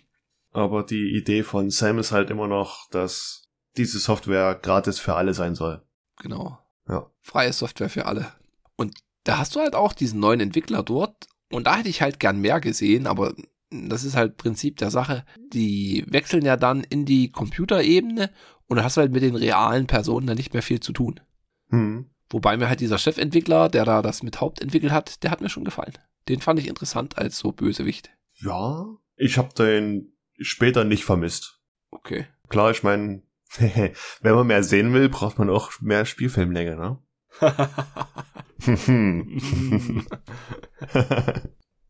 Aber die Idee von Sam ist halt immer noch, dass diese Software gratis für alle sein soll. Genau. Ja. Freie Software für alle. Und da hast du halt auch diesen neuen Entwickler dort. Und da hätte ich halt gern mehr gesehen, aber das ist halt Prinzip der Sache, die wechseln ja dann in die Computerebene und dann hast du halt mit den realen Personen dann nicht mehr viel zu tun. Hm. Wobei mir halt dieser Chefentwickler, der da das mit Haupt entwickelt hat, der hat mir schon gefallen. Den fand ich interessant als so Bösewicht. Ja, ich habe den später nicht vermisst. Okay. Klar, ich meine, wenn man mehr sehen will, braucht man auch mehr Spielfilmlänge, ne?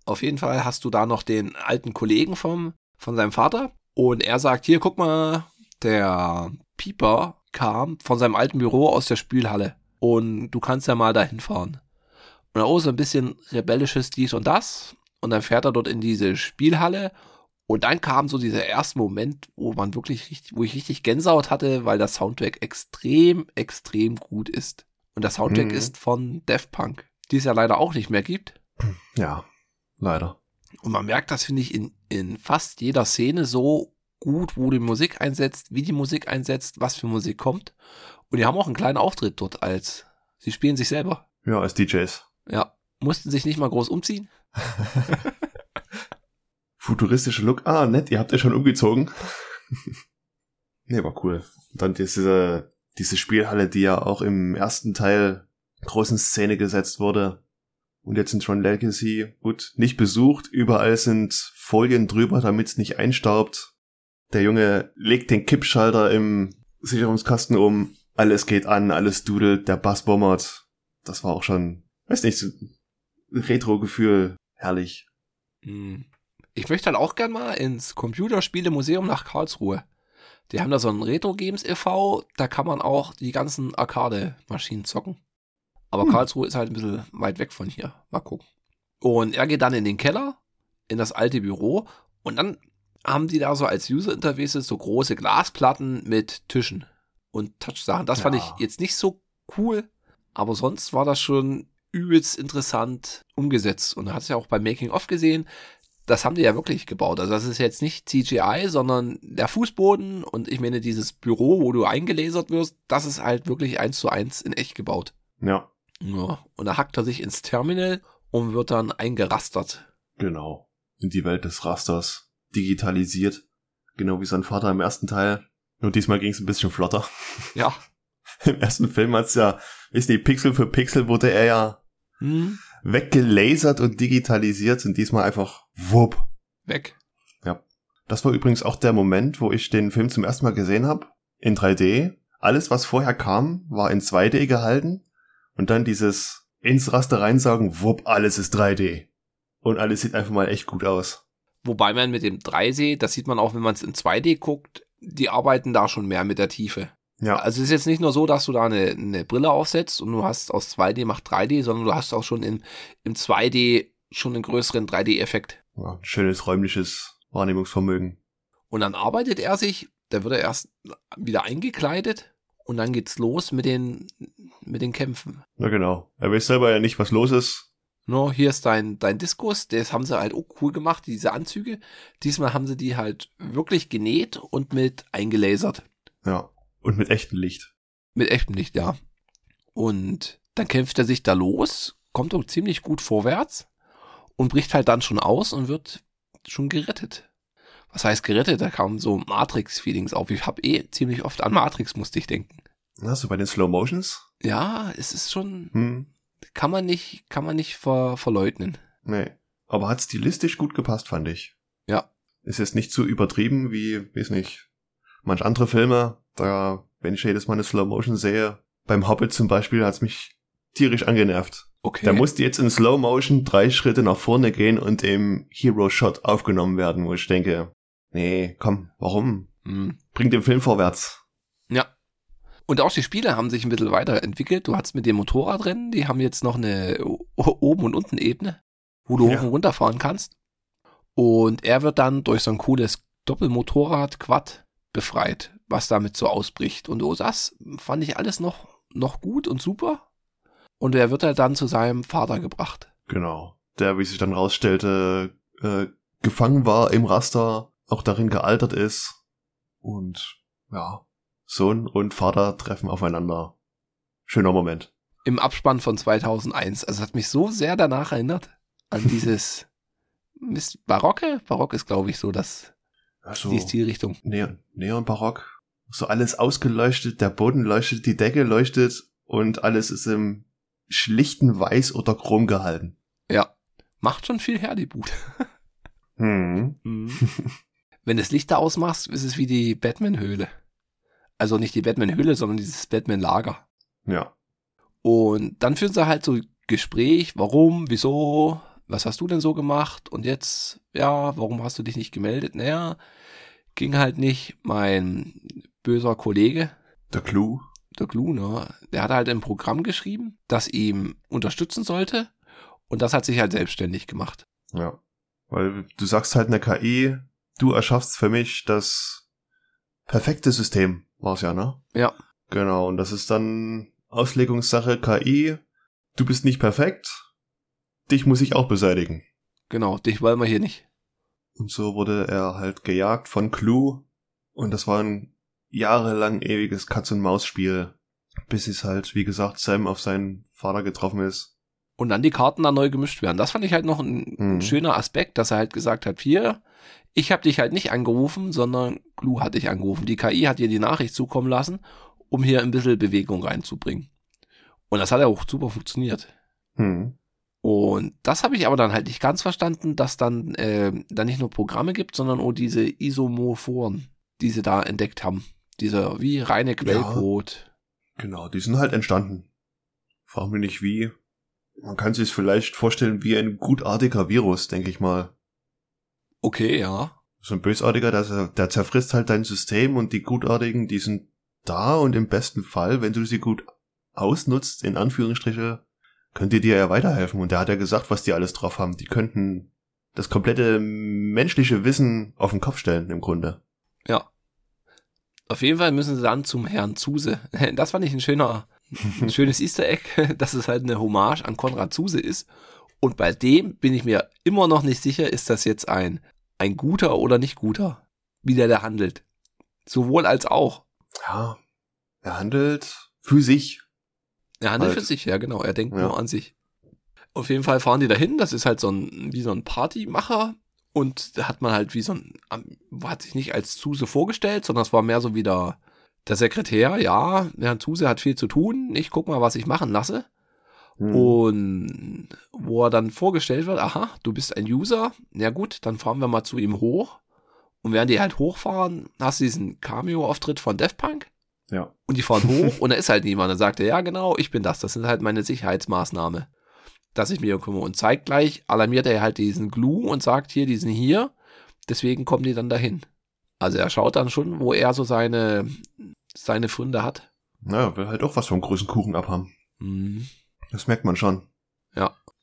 Auf jeden Fall hast du da noch den alten Kollegen vom, von seinem Vater und er sagt, hier, guck mal, der Pieper kam von seinem alten Büro aus der Spülhalle und du kannst ja mal dahin fahren. Und auch so ein bisschen rebellisches dies und das und dann fährt er dort in diese Spielhalle und dann kam so dieser erste Moment, wo man wirklich wo ich richtig Gänsehaut hatte, weil das Soundtrack extrem, extrem gut ist. Und das Soundtrack Mhm. ist von Daft Punk, die es ja leider auch nicht mehr gibt. ja, leider. Und man merkt das, finde ich, in, in fast jeder Szene so gut, wo die Musik einsetzt, wie die Musik einsetzt, was für Musik kommt. Und die haben auch einen kleinen Auftritt dort als, sie spielen sich selber. Ja, als DJs. Ja, mussten sich nicht mal groß umziehen. Futuristischer Look. Ah, nett, ihr habt ja schon umgezogen. nee, war cool. Und dann diese, diese Spielhalle, die ja auch im ersten Teil groß in Szene gesetzt wurde. Und jetzt in Tron Legacy, gut, nicht besucht. Überall sind Folien drüber, damit es nicht einstaubt. Der Junge legt den Kippschalter im Sicherungskasten um. Alles geht an, alles dudelt, der Bass bombert. Das war auch schon, weiß nicht, so Retro-Gefühl. Herrlich. Hm. Ich möchte halt auch gern mal ins Computerspielemuseum nach Karlsruhe. Die haben da so ein Retro Games e.V., da kann man auch die ganzen Arcade-Maschinen zocken. Aber Hm. Karlsruhe ist halt ein bisschen weit weg von hier. Mal gucken. Und er geht dann in den Keller, in das alte Büro und dann haben die da so als User Interfaces so große Glasplatten mit Tischen und Touchsachen. Das fand Ja. ich jetzt nicht so cool, aber sonst war das schon übelst interessant umgesetzt. Und da hat es ja auch beim Making of gesehen, das haben die ja wirklich gebaut. Also das ist jetzt nicht CGI, sondern der Fußboden und ich meine dieses Büro, wo du eingelasert wirst, das ist halt wirklich eins zu eins in echt gebaut. Ja, Ja, und da hackt er sich ins Terminal und wird dann eingerastert. Genau. In die Welt des Rasters. Digitalisiert. Genau wie sein Vater im ersten Teil. Nur diesmal ging es ein bisschen flotter. Ja. Im ersten Film hat's ja, ist die Pixel für Pixel wurde er ja Hm, weggelasert und digitalisiert und diesmal einfach wupp. weg. Das war übrigens auch der Moment, wo ich den Film zum ersten Mal gesehen habe. In 3D. Alles, was vorher kam, war in 2D gehalten. Und dann dieses ins Raster reinsaugen, wupp, alles ist 3D. Und alles sieht einfach mal echt gut aus. Wobei man mit dem 3D, das sieht man auch, wenn man es in 2D guckt, die arbeiten da schon mehr mit der Tiefe. Ja. Also es ist jetzt nicht nur so, dass du da eine, eine Brille aufsetzt und du hast aus 2D macht 3D, sondern du hast auch schon in, im 2D schon einen größeren 3D-Effekt. Ja, schönes räumliches Wahrnehmungsvermögen. Und dann arbeitet er sich, da wird er erst wieder eingekleidet und dann geht's los mit den, mit den Kämpfen. Na genau. Er weiß selber ja nicht, was los ist. No, hier ist dein, dein Diskus, das haben sie halt auch cool gemacht, diese Anzüge. Diesmal haben sie die halt wirklich genäht und mit eingelasert. Ja. Und mit echtem Licht. Mit echtem Licht, ja. Und dann kämpft er sich da los, kommt auch ziemlich gut vorwärts und bricht halt dann schon aus und wird schon gerettet. Was heißt gerettet? Da kamen so Matrix-Feelings auf. Ich habe eh ziemlich oft an Matrix musste ich denken. Hast du bei den Slow Motions? Ja, es ist schon, Hm. kann man nicht, kann man nicht ver, verleugnen. Nee. Aber hat stilistisch gut gepasst, fand ich. Ja. Ist jetzt nicht so übertrieben wie, weiß nicht, manch andere Filme. Da, wenn ich jedes Mal eine Slow Motion sehe, beim Hobbit zum Beispiel, hat's mich tierisch angenervt. Okay. Da musste jetzt in Slow Motion drei Schritte nach vorne gehen und im Hero Shot aufgenommen werden, wo ich denke, nee, komm, warum? Hm. Bring den Film vorwärts. Ja. Und auch die Spiele haben sich ein bisschen weiterentwickelt. Du hast mit dem Motorradrennen, die haben jetzt noch eine Oben- und Unten-Ebene, wo du Ja. hoch und runter fahren kannst. Und er wird dann durch so ein cooles Doppelmotorrad-Quad befreit, was damit so ausbricht. Und das fand ich alles noch, noch gut und super. Und er wird halt dann zu seinem Vater gebracht. Genau. Der, wie sich dann rausstellte, äh, gefangen war im Raster, auch darin gealtert ist. Und ja, Sohn und Vater treffen aufeinander. Schöner Moment. Im Abspann von 2001. Also es hat mich so sehr danach erinnert an dieses Ist Barocke? Barock ist, glaube ich, so das, Also, die Stilrichtung. Neon, Neon-Barock. So alles ausgeleuchtet, der Boden leuchtet, die Decke leuchtet und alles ist im schlichten Weiß oder Chrom gehalten. Ja. Macht schon viel her, die Bude. Hm. Wenn du das Licht da ausmachst, ist es wie die Batman-Höhle. Also nicht die Batman-Höhle, sondern dieses Batman-Lager. Ja. Und dann führen sie halt so Gespräch, warum, wieso, was hast du denn so gemacht? Und jetzt, ja, warum hast du dich nicht gemeldet? Naja, ging halt nicht. Mein böser Kollege, Der Clou. der Glu, ne, der hat halt ein Programm geschrieben, das ihm unterstützen sollte. Und das hat sich halt selbstständig gemacht. Ja. Weil du sagst halt eine KI, du erschaffst für mich das perfekte System, war's ja, ne? Ja. Genau, und das ist dann Auslegungssache KI. Du bist nicht perfekt. Dich muss ich auch beseitigen. Genau, dich wollen wir hier nicht. Und so wurde er halt gejagt von Clue. Und das war ein jahrelang ewiges Katz-und-Maus-Spiel. Bis es halt, wie gesagt, Sam auf seinen Vater getroffen ist. Und dann die Karten dann neu gemischt werden. Das fand ich halt noch ein, Mhm. schöner Aspekt, dass er halt gesagt hat, hier, ich habe dich halt nicht angerufen, sondern Glu hat dich angerufen. Die KI hat dir die Nachricht zukommen lassen, um hier ein bisschen Bewegung reinzubringen. Und das hat ja auch super funktioniert. Hm. Und das habe ich aber dann halt nicht ganz verstanden, dass dann, äh, dann nicht nur Programme gibt, sondern auch diese Isomorphoren, die sie da entdeckt haben. Dieser wie reine Quellcode. Genau, die sind halt entstanden. Frag mich nicht wie. Man kann sich vielleicht vorstellen wie ein gutartiger Virus, denke ich mal. Okay, ja. So ein bösartiger, der, der zerfrisst halt dein System und die gutartigen, die sind da und im besten Fall, wenn du sie gut ausnutzt, in Anführungsstriche, könnt ihr dir ja weiterhelfen. Und der hat ja gesagt, was die alles drauf haben. Die könnten das komplette menschliche Wissen auf den Kopf stellen, im Grunde. Ja. Auf jeden Fall müssen sie dann zum Herrn Zuse. Das fand ich ein schöner, ein schönes Easter Egg, dass es halt eine Hommage an Konrad Zuse ist. Und bei dem bin ich mir immer noch nicht sicher, ist das jetzt ein, ein guter oder nicht guter, wie der da handelt. Sowohl als auch. Ja, er handelt für sich. Er handelt Halt. für sich, ja genau. Er denkt Ja. nur an sich. Auf jeden Fall fahren die dahin. Das ist halt so ein, wie so ein Partymacher. Und da hat man halt wie so ein, hat sich nicht als Zuse vorgestellt, sondern es war mehr so wie der, der Sekretär. Ja, Herr Zuse hat viel zu tun. Ich guck mal, was ich machen lasse. Hm. Und wo er dann vorgestellt wird, aha, du bist ein User. Na gut, dann fahren wir mal zu ihm hoch. Und während die halt hochfahren, hast du diesen Cameo-Auftritt von Daft Punk. Ja. Und die fahren hoch und da ist halt niemand. Dann sagt er, ja genau, ich bin das. Das sind halt meine Sicherheitsmaßnahme, dass ich mich um kümmere. Und zeigt gleich, alarmiert er halt diesen Glue und sagt hier, die sind hier. Deswegen kommen die dann dahin. Also er schaut dann schon, wo er so seine, seine Funde hat. Naja, will halt auch was vom großen Kuchen abhaben. Mhm. Das merkt man schon.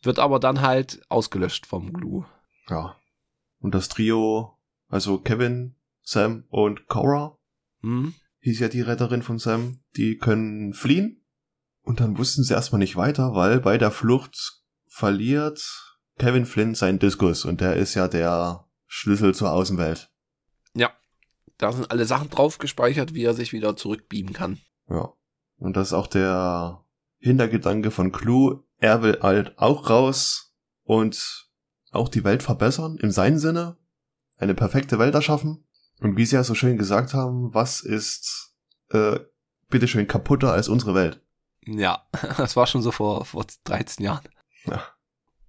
Wird aber dann halt ausgelöscht vom Glue. Ja. Und das Trio, also Kevin, Sam und Cora, Mhm. hieß ja die Retterin von Sam, die können fliehen. Und dann wussten sie erstmal nicht weiter, weil bei der Flucht verliert Kevin Flynn seinen Diskus und der ist ja der Schlüssel zur Außenwelt. Da sind alle Sachen drauf gespeichert, wie er sich wieder zurückbeamen kann. Ja. Und das ist auch der Hintergedanke von Clue. Er will halt auch raus und auch die Welt verbessern, im seinen Sinne. Eine perfekte Welt erschaffen. Und wie sie ja so schön gesagt haben, was ist äh, bitteschön kaputter als unsere Welt? Ja, das war schon so vor, vor 13 Jahren. Ja.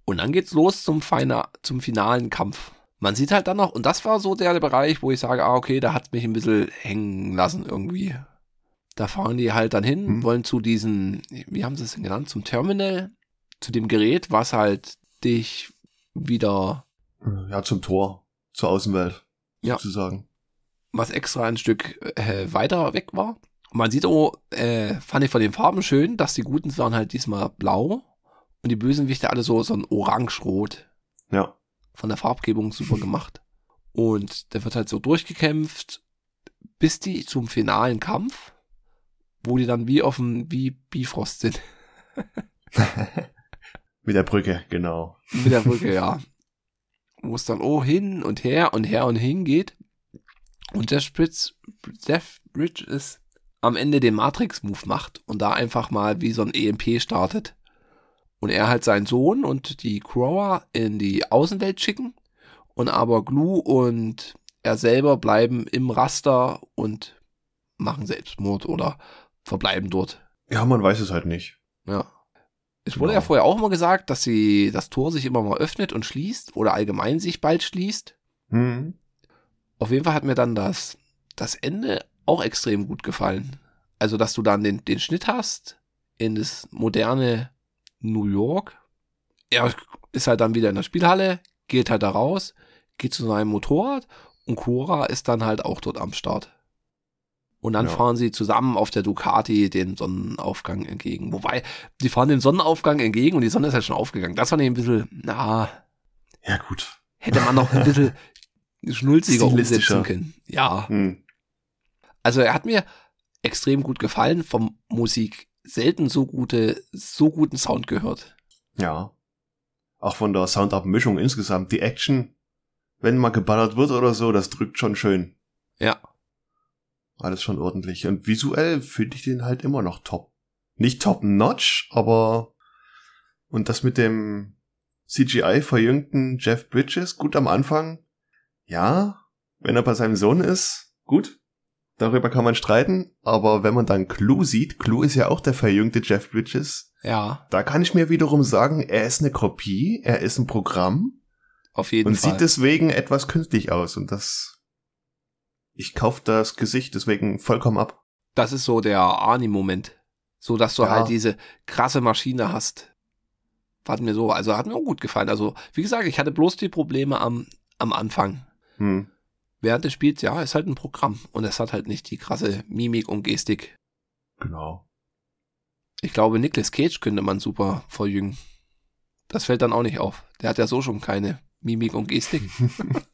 Und dann geht's los zum, Feina, zum finalen Kampf. Man sieht halt dann noch, und das war so der Bereich, wo ich sage, ah, okay, da hat mich ein bisschen hängen lassen irgendwie. Da fahren die halt dann hin, Hm. wollen zu diesen, wie haben sie es denn genannt, zum Terminal, zu dem Gerät, was halt dich wieder, Ja, zum Tor, zur Außenwelt, Ja. sozusagen. was extra ein Stück äh, weiter weg war. Und man sieht auch, äh, fand ich von den Farben schön, dass die Guten waren halt diesmal blau und die Bösenwichte alle so, so ein orange-rot. Ja. von der Farbgebung super gemacht. Und der wird halt so durchgekämpft, bis die zum finalen Kampf, wo die dann wie auf dem, wie Bifrost sind. Mit der Brücke, genau. Mit der Brücke, ja. Wo es dann oh hin und her und her und hin geht. Und der Spritz, Jeff Bridges am Ende den Matrix-Move macht und da einfach mal wie so ein EMP startet. Und er halt seinen Sohn und die Crower in die Außenwelt schicken Und aber Glue und er selber bleiben im Raster und machen Selbstmord oder verbleiben dort. Ja, man weiß es halt nicht. Ja. Es wurde Genau. ja vorher auch immer gesagt, dass sie das Tor sich immer mal öffnet und schließt oder allgemein sich bald schließt. Hm. Auf jeden Fall hat mir dann das, das Ende auch extrem gut gefallen. Also, dass du dann den, den Schnitt hast in das moderne New York. Er ist halt dann wieder in der Spielhalle, geht halt da raus, geht zu seinem Motorrad und Cora ist dann halt auch dort am Start. Und dann Ja. fahren sie zusammen auf der Ducati den Sonnenaufgang entgegen. Wobei, die fahren den Sonnenaufgang entgegen und die Sonne ist halt schon aufgegangen. Das fand ich ein bisschen, na, Ja, gut. hätte man noch ein bisschen schnulziger umsetzen können. Ja. Hm. Also er hat mir extrem gut gefallen, vom Musik selten so gute, so guten Sound gehört. Ja. Auch von der Soundabmischung insgesamt. Die Action, wenn mal geballert wird oder so, das drückt schon schön. Ja. Alles schon ordentlich. Und visuell finde ich den halt immer noch top. Nicht top notch, aber und das mit dem CGI verjüngten Jeff Bridges, gut am Anfang. Ja, wenn er bei seinem Sohn ist, gut. Darüber kann man streiten, aber wenn man dann Clue sieht, Clue ist ja auch der verjüngte Jeff Bridges, Ja, da kann ich mir wiederum sagen, er ist eine Kopie, er ist ein Programm auf jeden und Fall. sieht deswegen etwas künstlich aus und das ich kauf das Gesicht deswegen vollkommen ab. das ist so der Arnie-Moment. So, dass du Ja. halt diese krasse Maschine hast. Hat mir so, also hat mir auch gut gefallen. Also, wie gesagt, ich hatte bloß die Probleme am, am Anfang. Hm. Während des Spiels, ja, ist halt ein Programm. Und es hat halt nicht die krasse Mimik und Gestik. Genau. Ich glaube, Nicolas Cage könnte man super verjüngen. Das fällt dann auch nicht auf. Der hat ja so schon keine Mimik und Gestik.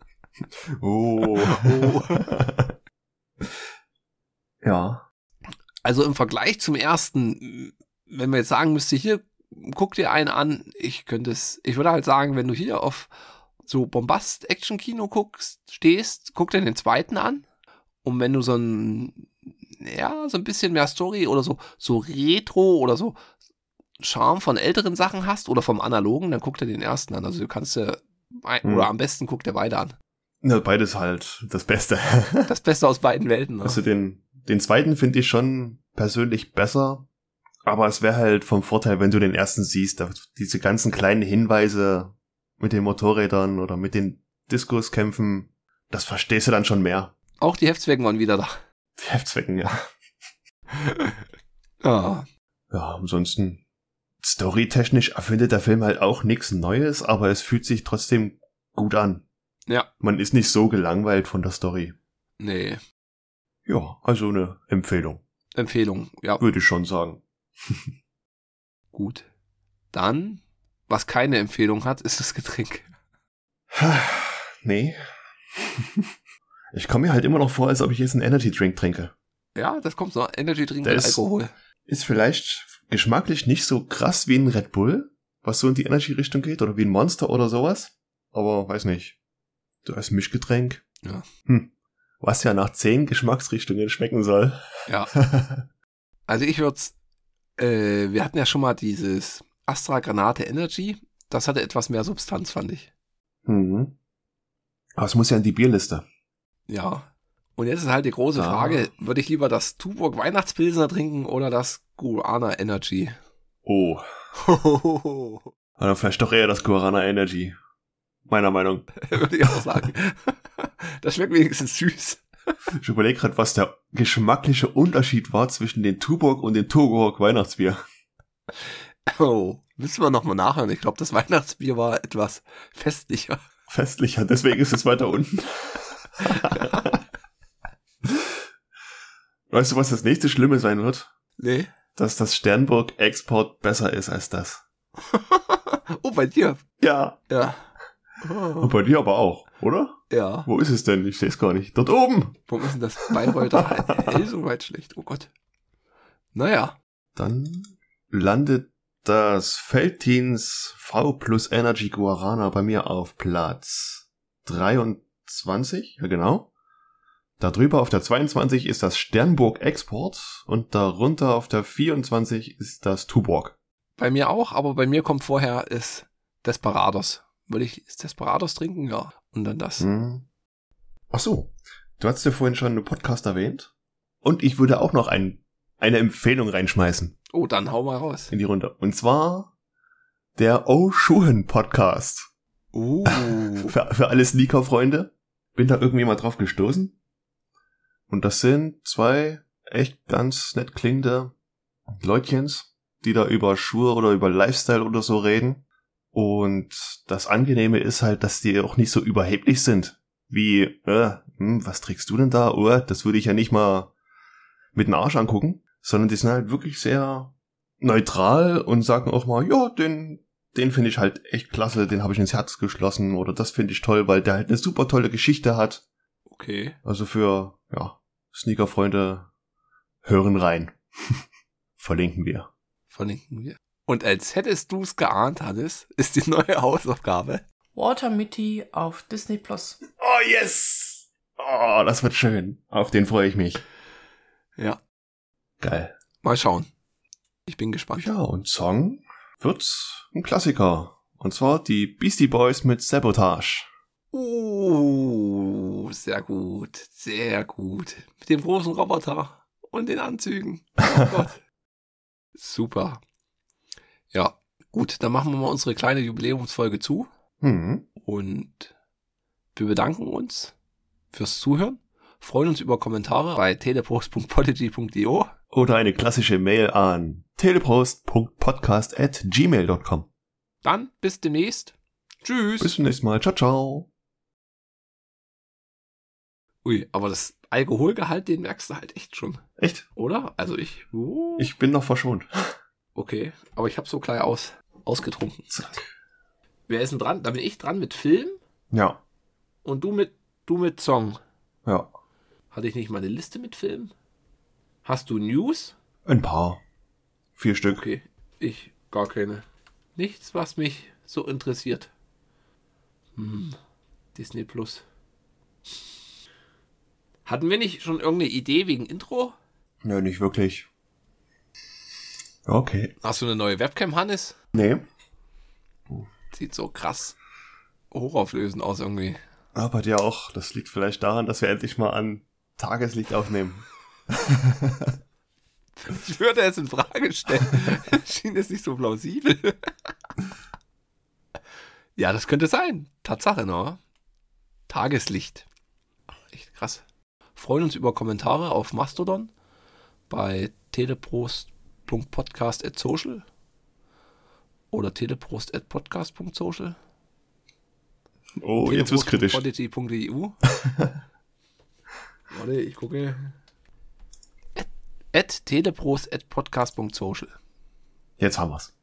Oh. ja. Also im Vergleich zum ersten, wenn man jetzt sagen müsste, hier, guck dir einen an, ich könnte es, ich würde halt sagen, wenn du hier auf so Bombast-Action-Kino guckst, stehst, guck dir den zweiten an. Und wenn du so ein, ja, so ein bisschen mehr Story oder so, so Retro oder so Charme von älteren Sachen hast oder vom Analogen, dann guck dir den ersten an. Also du kannst dir, Hm. oder am besten guck dir beide an. Na, beides halt das Beste. Das Beste aus beiden Welten. Ne? Also den, den zweiten finde ich schon persönlich besser. Aber es wäre halt vom Vorteil, wenn du den ersten siehst. da- Diese ganzen kleinen Hinweise mit den Motorrädern oder mit den Diskuskämpfen, das verstehst du dann schon mehr. Auch die Heftzwecken waren wieder da. Die Heftzwecken, ja. Ja. Ja, ansonsten storytechnisch erfindet der Film halt auch nichts Neues, aber es fühlt sich trotzdem gut an. Ja. Man ist nicht so gelangweilt von der Story. Nee. Ja, also eine Empfehlung, Empfehlung. Ja, würde ich schon sagen. gut. Dann, was keine Empfehlung hat, ist das Getränk. nee. Ich komme mir halt immer noch vor, als ob ich jetzt einen Energy Drink trinke. Ja, das kommt so. Energy Drink mit ist- Alkohol. Ist vielleicht geschmacklich nicht so krass wie ein Red Bull, was so in die Energy-Richtung geht, oder wie ein Monster oder sowas. Aber weiß nicht. Du als Mischgetränk. Ja. Hm. Was ja nach zehn Geschmacksrichtungen schmecken soll. Ja. Also ich würde äh, wir hatten ja schon mal dieses Astra Granate Energy. Das hatte etwas mehr Substanz, fand ich. mhm. Aber es muss ja in die Bierliste. Ja. Und jetzt ist halt die große Ah. Frage, würde ich lieber das Tuborg Weihnachtspilsner trinken oder das Guana Energy? Oh. Oder vielleicht doch eher das Guarana Energy. Meiner Meinung. würde ich auch sagen. Das schmeckt wenigstens süß. Ich überlege gerade, was der geschmackliche Unterschied war zwischen den Tuborg und dem Tuborg Weihnachtsbier. Oh, müssen wir nochmal nachhören. Ich glaube, das Weihnachtsbier war etwas festlicher. Festlicher, deswegen ist es weiter unten. weißt du, was das nächste Schlimme sein wird? Nee. Dass das Sternburg Export besser ist als das. Oh, bei dir. Ja. Ja. Und Oh, bei dir aber auch, oder? ja. Wo ist es denn? Ich sehe es gar nicht. Dort oben. Warum ist denn das Bayreuther hell so weit schlecht? Oh Gott. Naja. Dann landet das Feldteens V plus Energy Guarana bei mir auf Platz 23. Ja, genau. Darüber auf der 22 ist das Sternburg Export und darunter auf der 24 ist das Tuborg. Bei mir auch, aber bei mir kommt vorher ist Desperados. Würde ich ist Desperados trinken? Ja. Und dann das. Hm. Ach so, du hast ja vorhin schon einen Podcast erwähnt. Und ich würde auch noch ein, eine Empfehlung reinschmeißen Oh, dann hau mal raus. in die Runde. Und zwar der Oh Schuhen Podcast. Uh. Für, für alle Sneaker-Freunde. Bin da irgendwie mal drauf gestoßen. Und das sind zwei echt ganz nett klingende Leutchens, die da über Schuhe oder über Lifestyle oder so reden. Und das Angenehme ist halt, dass die auch nicht so überheblich sind. Wie, äh, hm, was trägst du denn da? Oh, das würde ich ja nicht mal mit dem Arsch angucken. Sondern die sind halt wirklich sehr neutral und sagen auch mal, ja, den, den finde ich halt echt klasse, den habe ich ins Herz geschlossen oder das finde ich toll, weil der halt eine super tolle Geschichte hat. Okay. Also für, ja, Sneaker-Freunde hören rein. Verlinken wir. Verlinken wir. Und als hättest du es geahnt, Hannes, ist die neue Hausaufgabe. Water Mitty auf Disney Plus. Oh, yes! Oh, das wird schön. Auf den freue ich mich. Ja. Geil. Mal schauen. Ich bin gespannt. Ja, und Song wird's ein Klassiker. Und zwar die Beastie Boys mit Sabotage. Uh, sehr gut. Sehr gut. Mit dem großen Roboter und den Anzügen. Oh Gott. Super. Ja, gut, dann machen wir mal unsere kleine Jubiläumsfolge zu. Hm. Und wir bedanken uns fürs Zuhören, freuen uns über Kommentare bei telepost.podigy.io. Oder eine klassische Mail an telepost.podcast at gmail.com. Dann bis demnächst. Tschüss. Bis zum nächsten Mal. Ciao, ciao. Ui, aber das Alkoholgehalt, den merkst du halt echt schon, Echt? oder? Also ich. Uh, Ich bin noch verschont. okay, aber ich habe so gleich aus, ausgetrunken. Wer ist denn dran? Da bin ich dran mit Film Ja. und du mit du mit Song. Ja. Hatte ich nicht mal eine Liste mit Film? Hast du News? Ein paar. Vier Stück. Okay, ich gar keine. Nichts, was mich so interessiert. Hm, Disney Plus. Hatten wir nicht schon irgendeine Idee wegen Intro? Nö, nicht wirklich. Okay. Hast du eine neue Webcam, Hannes? Nee. Sieht so krass hochauflösend aus irgendwie. Aber dir auch. Das liegt vielleicht daran, dass wir endlich mal an Tageslicht aufnehmen. Ich würde es in Frage stellen. Schien es nicht so plausibel. ja, das könnte sein. Tatsache, ne? Tageslicht. Echt krass. Freuen uns über Kommentare auf Mastodon bei teleprost.podcast.social oder teleprost.podcast.social. Oh, jetzt wird's kritisch. Warte, ich gucke. At, at teleprost.podcast.social. Jetzt haben wir's.